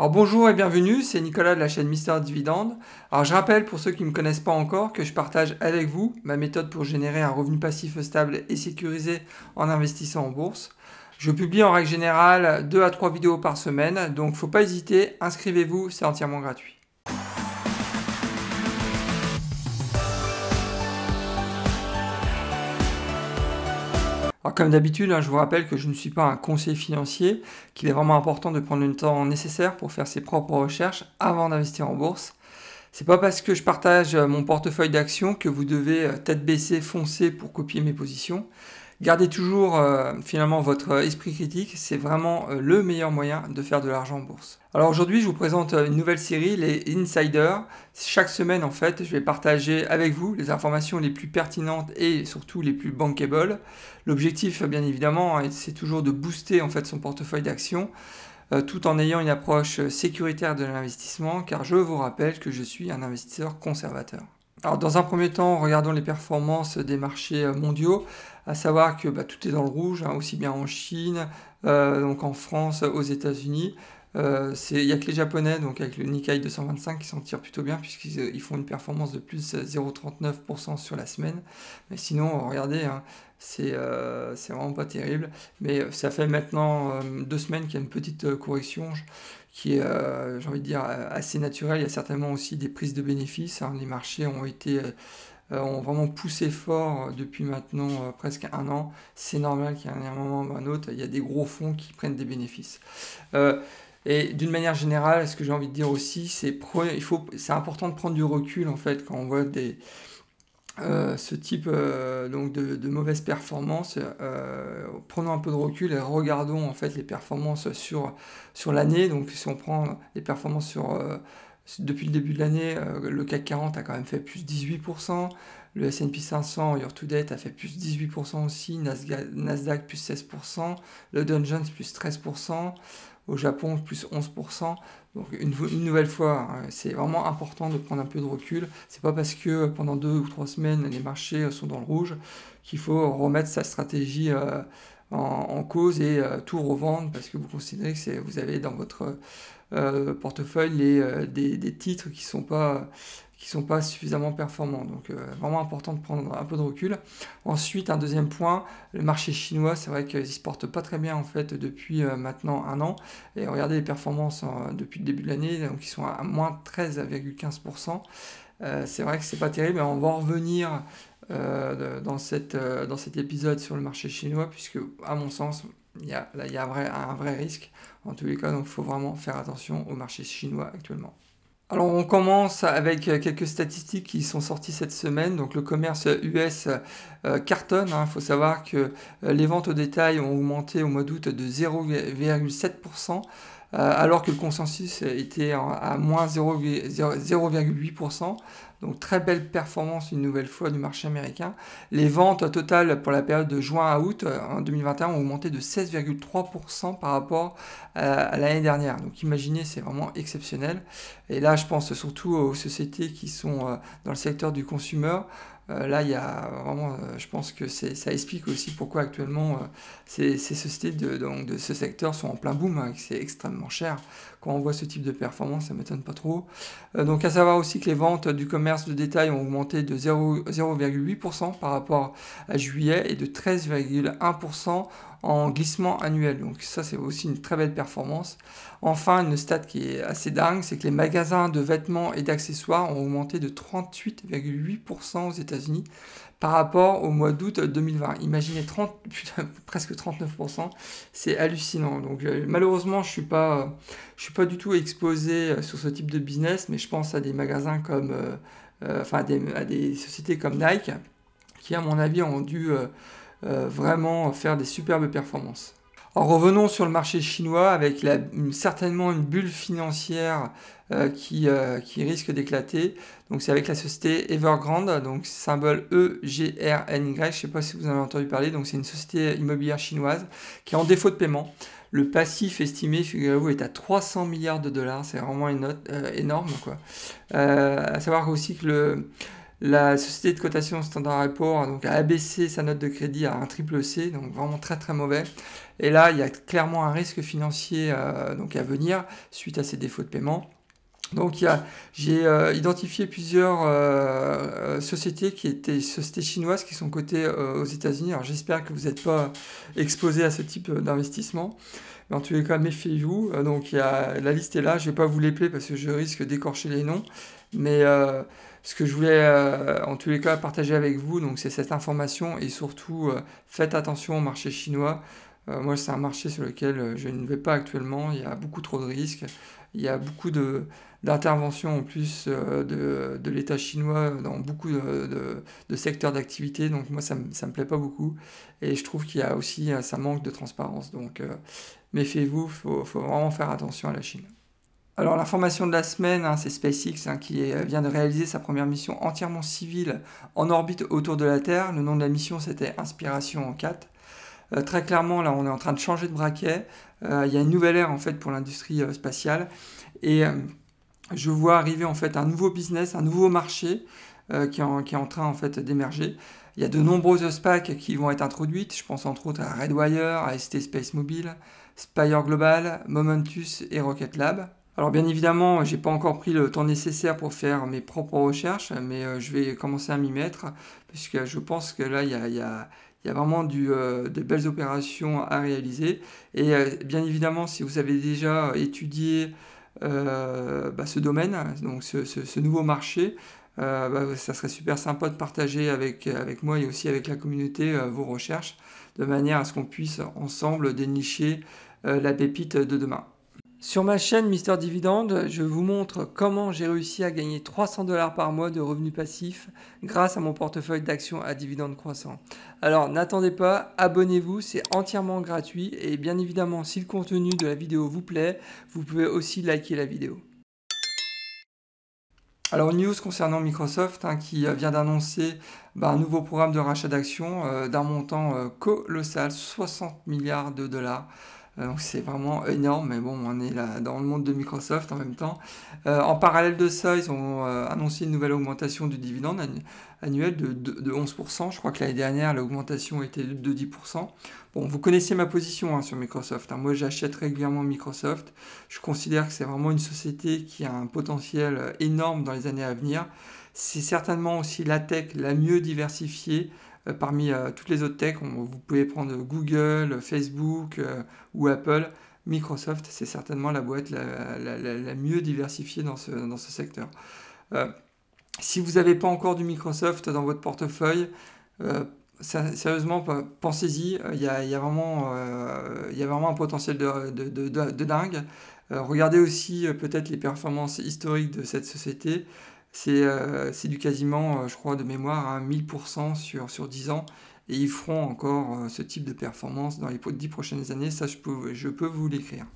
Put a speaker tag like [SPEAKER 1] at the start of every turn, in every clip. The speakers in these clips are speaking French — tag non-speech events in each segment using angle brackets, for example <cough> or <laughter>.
[SPEAKER 1] Alors bonjour et bienvenue, c'est Nicolas de la chaîne Mister Dividende. Alors je rappelle pour ceux qui ne me connaissent pas encore que je partage avec vous ma méthode pour générer un revenu passif stable et sécurisé en investissant en bourse. Je publie en règle générale 2 à 3 vidéos par semaine, donc faut pas hésiter, inscrivez-vous, c'est entièrement gratuit. Comme d'habitude, hein, je vous rappelle que je ne suis pas un conseiller financier, qu'il est vraiment important de prendre le temps nécessaire pour faire ses propres recherches avant d'investir en bourse. C'est pas parce que je partage euh, mon portefeuille d'actions que vous devez euh, tête baissée foncer pour copier mes positions. Gardez toujours euh, finalement votre esprit critique, c'est vraiment euh, le meilleur moyen de faire de l'argent en bourse. Alors aujourd'hui, je vous présente euh, une nouvelle série, les Insiders. Chaque semaine, en fait, je vais partager avec vous les informations les plus pertinentes et surtout les plus bankable. L'objectif, bien évidemment, hein, c'est toujours de booster en fait son portefeuille d'actions. tout en ayant une approche sécuritaire de l'investissement, car je vous rappelle que je suis un investisseur conservateur. Alors dans un premier temps, regardons les performances des marchés mondiaux à savoir que bah, tout est dans le rouge, hein, aussi bien en Chine, euh, donc en France, aux États-Unis. Euh, il n'y a que les Japonais, donc avec le Nikkei 225, qui s'en tirent plutôt bien, puisqu'ils euh, font une performance de plus 0,39% sur la semaine. Mais sinon, regardez, hein, c'est vraiment pas terrible. Mais ça fait maintenant deux semaines qu'il y a une petite correction qui est, j'ai envie de dire, assez naturelle. Il y a certainement aussi des prises de bénéfices. Hein. Les marchés ont été euh, ont vraiment poussé fort depuis maintenant euh, presque un an. C'est normal ait un moment ou un autre, il y a des gros fonds qui prennent des bénéfices. Euh, et d'une manière générale, ce que j'ai envie de dire aussi, c'est c'est important de prendre du recul en fait quand on voit des, ce type donc de, de mauvaises performances. prenons un peu de recul et regardons en fait les performances sur, sur l'année. Donc si on prend les performances sur depuis le début de l'année, euh, le CAC 40 a quand même fait plus 18%, le S&P 500 year to date a fait plus 18% aussi, Nasdaq, plus 16%, le Dow Jones plus 13%, au Japon plus 11%. Donc une, nouvelle fois, hein, c'est vraiment important de prendre un peu de recul. C'est pas parce que pendant deux ou trois semaines les marchés sont dans le rouge qu'il faut remettre sa stratégie euh, en, cause et euh, tout revendre parce que vous considérez que vous avez dans votre euh, portefeuille euh, des, des, titres qui sont, pas, qui sont pas suffisamment performants. Donc vraiment important de prendre un peu de recul. Ensuite, un deuxième point, le marché chinois, c'est vrai qu'ils ne se portent pas très bien en fait depuis maintenant un an. Et regardez les performances depuis le début de l'année, donc ils sont à, moins 13,15%. c'est vrai que c'est pas terrible, mais on va en revenir dans, cette, dans cet épisode sur le marché chinois, puisque à mon sens, il y a, là, il y a un, vrai, un vrai risque. En tous les cas, donc il faut vraiment faire attention au marché chinois actuellement. Alors on commence avec quelques statistiques qui sont sorties cette semaine. Donc le commerce US euh, cartonne. Hein. Il faut savoir que euh, les ventes au détail ont augmenté au mois d'août de 0,7%. Euh, alors que le consensus était à moins 0,8%. Donc très belle performance une nouvelle fois du marché américain. Les ventes totales pour la période de juin à août euh, en 2021 ont augmenté de 16,3% par rapport à, l'année dernière. Donc imaginez, c'est vraiment exceptionnel. Et là, je pense surtout aux sociétés qui sont euh, dans le secteur du consumer. Euh, là, il y a vraiment, euh, je pense que ça explique aussi pourquoi actuellement euh, ces, sociétés de, de, ce secteur sont en plein boom, hein, c'est extrêmement cher. Quand on voit ce type de performance, ça ne m'étonne pas trop. donc, à savoir aussi que les ventes du commerce de détail ont augmenté de 0,8% par rapport à juillet et de 13,1% en glissement annuel. Donc ça, c'est aussi une très belle performance. Enfin, une stat qui est assez dingue, c'est que les magasins de vêtements et d'accessoires ont augmenté de 38,8% aux États-Unis par rapport au mois d'août 2020. Imaginez 30, <laughs> presque 39%, c'est hallucinant. Donc euh, malheureusement, je suis je suis pas du tout exposé euh, sur ce type de business, mais je pense à des magasins comme, euh, enfin à des, sociétés comme Nike, qui à mon avis ont dû vraiment faire des superbes performances. Alors revenons sur le marché chinois avec certainement une bulle financière euh, qui, euh, qui, risque d'éclater. Donc c'est avec la société Evergrande, donc symbole E-G-R-N-Y, je ne sais pas si vous en avez entendu parler, donc c'est une société immobilière chinoise qui est en défaut de paiement. Le passif estimé, figurez-vous, est à 300 milliards de dollars, c'est vraiment énorme. Quoi. à savoir aussi que le, La société de cotation Standard Poor's donc, a abaissé sa note de crédit à un triple C, donc vraiment très très mauvais. Et là, il y a clairement un risque financier donc à venir suite à ces défauts de paiement. Donc j'ai euh, identifié plusieurs euh, euh, sociétés qui étaient sociétés chinoises qui sont cotées aux États-Unis. Alors j'espère que vous n'êtes pas exposé à ce type d'investissement. Mais en tous les cas, méfiez-vous. donc la liste est là. Je ne vais pas vous l'épeler parce que je risque d'écorcher les noms. Mais ce que je voulais en tous les cas partager avec vous, c'est cette information et surtout faites attention au marché chinois. moi, c'est un marché sur lequel je ne vais pas actuellement. Il y a beaucoup trop de risques. Il y a beaucoup d'interventions en plus euh, de, l'État chinois dans beaucoup de, secteurs d'activité. Donc moi, ça ne me, plaît pas beaucoup. Et je trouve qu'il y a aussi, euh, ça manque de transparence. Donc euh, méfiez-vous, il faut, vraiment faire attention à la Chine. Alors l'information de la semaine, hein, c'est SpaceX hein, qui vient de réaliser sa première mission entièrement civile en orbite autour de la Terre. Le nom de la mission, c'était Inspiration en 4. très clairement, là, on est en train de changer de braquet. Il y a une nouvelle ère en fait pour l'industrie spatiale et je vois arriver en fait un nouveau business, un nouveau marché qui, est en, train en fait d'émerger. Il y a de nombreuses SPAC qui vont être introduites. Je pense entre autres à Redwire, à ST Space Mobile, Spire Global, Momentus et Rocket Lab. Alors bien évidemment, j'ai pas encore pris le temps nécessaire pour faire mes propres recherches, mais je vais commencer à m'y mettre, puisque je pense que là, il y a, vraiment euh, de belles opérations à réaliser. Et euh, bien évidemment, si vous avez déjà étudié euh, bah, ce domaine, donc ce, nouveau marché, bah, ça serait super sympa de partager avec, avec moi et aussi avec la communauté vos recherches, de manière à ce qu'on puisse ensemble dénicher la pépite de demain. Sur ma chaîne Mister Dividende, je vous montre comment j'ai réussi à gagner 300 dollars par mois de revenus passifs grâce à mon portefeuille d'actions à dividendes croissants. Alors n'attendez pas, abonnez-vous, c'est entièrement gratuit et bien évidemment si le contenu de la vidéo vous plaît, vous pouvez aussi liker la vidéo. Alors news concernant Microsoft hein, qui euh, vient d'annoncer bah, un nouveau programme de rachat d'actions euh, d'un montant euh, colossal, 60 milliards de dollars. Euh, donc c'est vraiment énorme, mais bon, on est là dans le monde de Microsoft en même temps. Euh, en parallèle de ça, ils ont euh, annoncé une nouvelle augmentation du dividende annuel de, 11%. Je crois que l'année dernière, l'augmentation était de 10%. Bon, vous connaissez ma position hein, sur Microsoft. Hein. Moi, j'achète régulièrement Microsoft. Je considère que c'est vraiment une société qui a un potentiel énorme dans les années à venir. C'est certainement aussi la tech la mieux diversifiée parmi euh, toutes les autres techs, vous pouvez prendre Google, Facebook euh, ou Apple. Microsoft, c'est certainement la boîte la, mieux diversifiée dans ce, secteur. si vous n'avez pas encore du Microsoft dans votre portefeuille, sérieusement, pensez-y. Il y, a, vraiment, un potentiel de dingue. regardez aussi peut-être les performances historiques de cette société. Euh, c'est du quasiment, euh, je crois, de mémoire, à 1000% sur, sur 10 ans. Et ils feront encore euh, ce type de performance dans les 10 prochaines années. Ça, je peux, je peux vous l'écrire.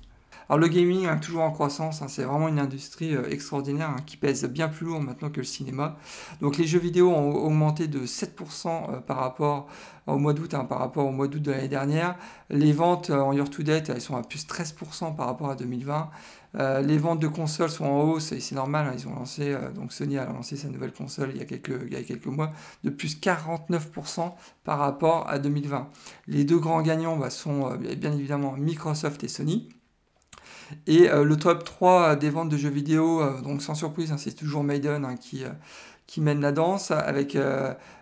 [SPEAKER 1] Alors le gaming, hein, toujours en croissance, hein, c'est vraiment une industrie extraordinaire hein, qui pèse bien plus lourd maintenant que le cinéma. Donc les jeux vidéo ont augmenté de 7% par rapport au mois d'août, par rapport au mois d'août de l'année dernière. Les ventes en year to date, elles sont à plus 13% par rapport à 2020. Euh, les ventes de consoles sont en hausse et c'est normal, hein, ils ont lancé, euh, donc Sony a lancé sa nouvelle console il y a quelques, mois, de plus 49% par rapport à 2020. Les deux grands gagnants bah, sont euh, bien évidemment Microsoft et Sony. Et le top 3 des ventes de jeux vidéo, donc sans surprise, hein, c'est toujours Maiden hein, qui, qui mène la danse avec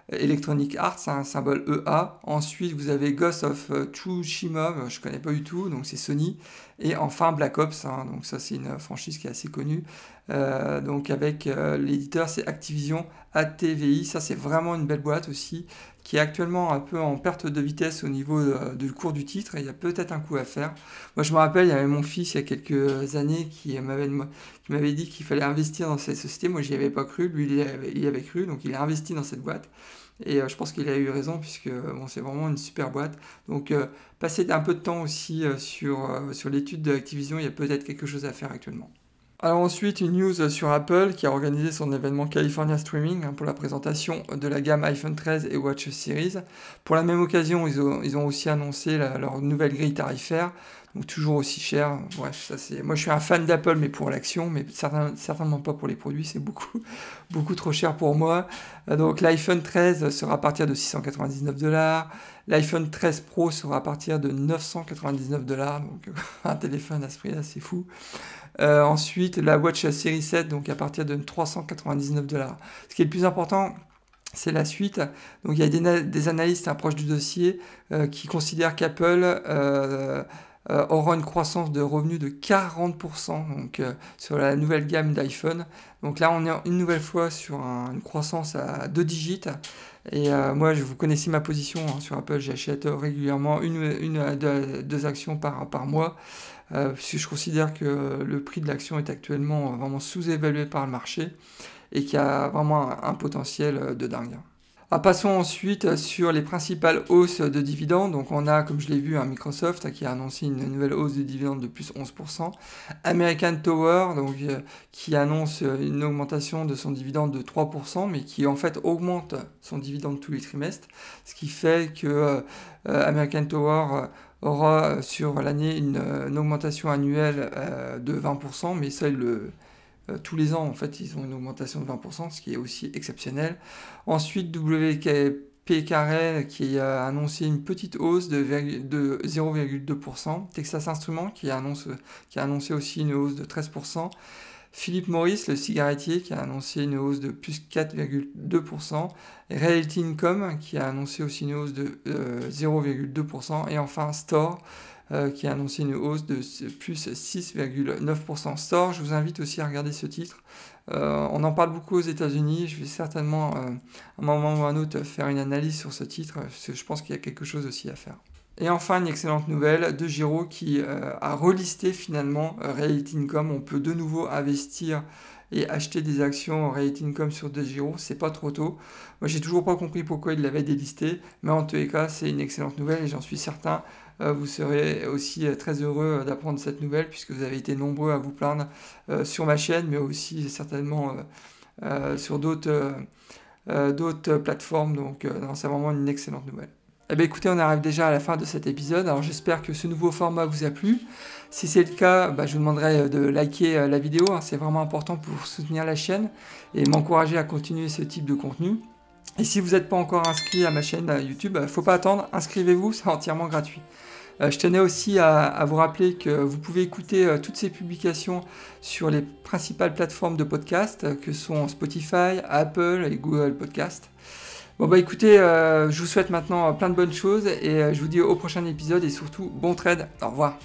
[SPEAKER 1] Electronic Arts, un symbole EA. Ensuite, vous avez Ghost of Tsushima, je ne connais pas du tout, donc c'est Sony. Et enfin Black Ops, hein, donc ça c'est une franchise qui est assez connue. Euh, donc avec euh, l'éditeur c'est Activision ATVI, ça c'est vraiment une belle boîte aussi, qui actuellement un peu en perte de vitesse au niveau euh, du cours du titre, il y a peut-être un coup à faire. Moi je me rappelle, il y avait mon fils il y a quelques années qui m'avait dit qu'il fallait investir dans cette société, moi j'y avais pas cru, lui il y avait, cru, donc il a investi dans cette boîte. Et euh, je pense qu'il a eu raison puisque c'est vraiment une super boîte. Donc euh, passer un peu de temps aussi sur, sur l'étude de Activision, il y a peut-être quelque chose à faire actuellement. Alors ensuite, une news sur Apple qui a organisé son événement California Streaming hein, pour la présentation de la gamme iPhone 13 et Watch Series. Pour la même occasion, ils ont, aussi annoncé leur nouvelle grille tarifaire, donc toujours aussi cher. Bref, c'est. Moi, je suis un fan d'Apple, mais pour l'action, mais certainement pas pour les produits, c'est beaucoup, beaucoup trop cher pour moi. Euh, donc l'iPhone 13 sera à partir de 699 dollars. L'iPhone 13 Pro sera à partir de 999 dollars. Donc <laughs> un téléphone à ce prix-là, c'est fou. Euh, ensuite, la Watch Series 7, donc à partir de 399 dollars. Ce qui est le plus important, c'est la suite. Donc il y a des, analystes proches du dossier euh, qui considèrent qu'Apple euh, aura une croissance de revenus de 40% donc, sur la nouvelle gamme d'iPhone. Donc là, on est une nouvelle fois sur une croissance à deux digits. Et moi, je vous connaissez ma position hein, sur Apple, j'achète régulièrement une, une deux, actions par, par mois. Euh, je considère que le prix de l'action est actuellement vraiment sous-évalué par le marché et qu'il y a vraiment un, potentiel de dingue. Ah, passons ensuite sur les principales hausses de dividendes. Donc on a, comme je l'ai vu, un Microsoft qui a annoncé une nouvelle hausse de dividendes de plus 11%. American Tower, euh, qui annonce une augmentation de son dividende de 3%, mais qui en fait augmente son dividende tous les trimestres. Ce qui fait que euh, American Tower aura euh, sur l'année une, augmentation annuelle euh, de 20%, mais ça, le, euh, tous les ans, en fait, ils ont une augmentation de 20%, ce qui est aussi exceptionnel. Ensuite, WP Carrel qui a annoncé une petite hausse de, 0,2%. Texas Instruments qui, a annoncé aussi une hausse de 13%. Philippe Maurice, le cigarettier, qui a annoncé une hausse de plus 4,2%. Realty Income, qui a annoncé aussi une hausse de 0,2%. Euh, Et enfin Store, euh, qui a annoncé une hausse de plus 6,9%. Store, je vous invite aussi à regarder ce titre. Euh, on en parle beaucoup aux États-Unis. Je vais certainement, à un moment ou à un autre, faire une analyse sur ce titre, parce que je pense qu'il y a quelque chose aussi à faire. Et enfin, une excellente nouvelle de Giro qui euh, a relisté finalement euh, Reality Income. On peut de nouveau investir et acheter des actions Reality Income sur De Giro. C'est pas trop tôt. Moi, j'ai toujours pas compris pourquoi il l'avait délisté, mais en tous les cas, c'est une excellente nouvelle et j'en suis certain. Euh, vous serez aussi très heureux d'apprendre cette nouvelle puisque vous avez été nombreux à vous plaindre sur ma chaîne, mais aussi certainement sur d'autres plateformes. Donc, c'est vraiment une excellente nouvelle. Eh bien écoutez, on arrive déjà à la fin de cet épisode. Alors j'espère que ce nouveau format vous a plu. Si c'est le cas, bah, je vous demanderai de liker euh, la vidéo. Hein. C'est vraiment important pour soutenir la chaîne et m'encourager à continuer ce type de contenu. Et si vous n'êtes pas encore inscrit à ma chaîne euh, YouTube, ne faut pas attendre, inscrivez-vous, c'est entièrement gratuit. Euh, je tenais aussi à, vous rappeler que vous pouvez écouter toutes ces publications sur les principales plateformes de podcast que sont Spotify, Apple et Google Podcast. Bon bah écoutez, euh, je vous souhaite maintenant plein de bonnes choses et euh, je vous dis au prochain épisode et surtout bon trade. Au revoir.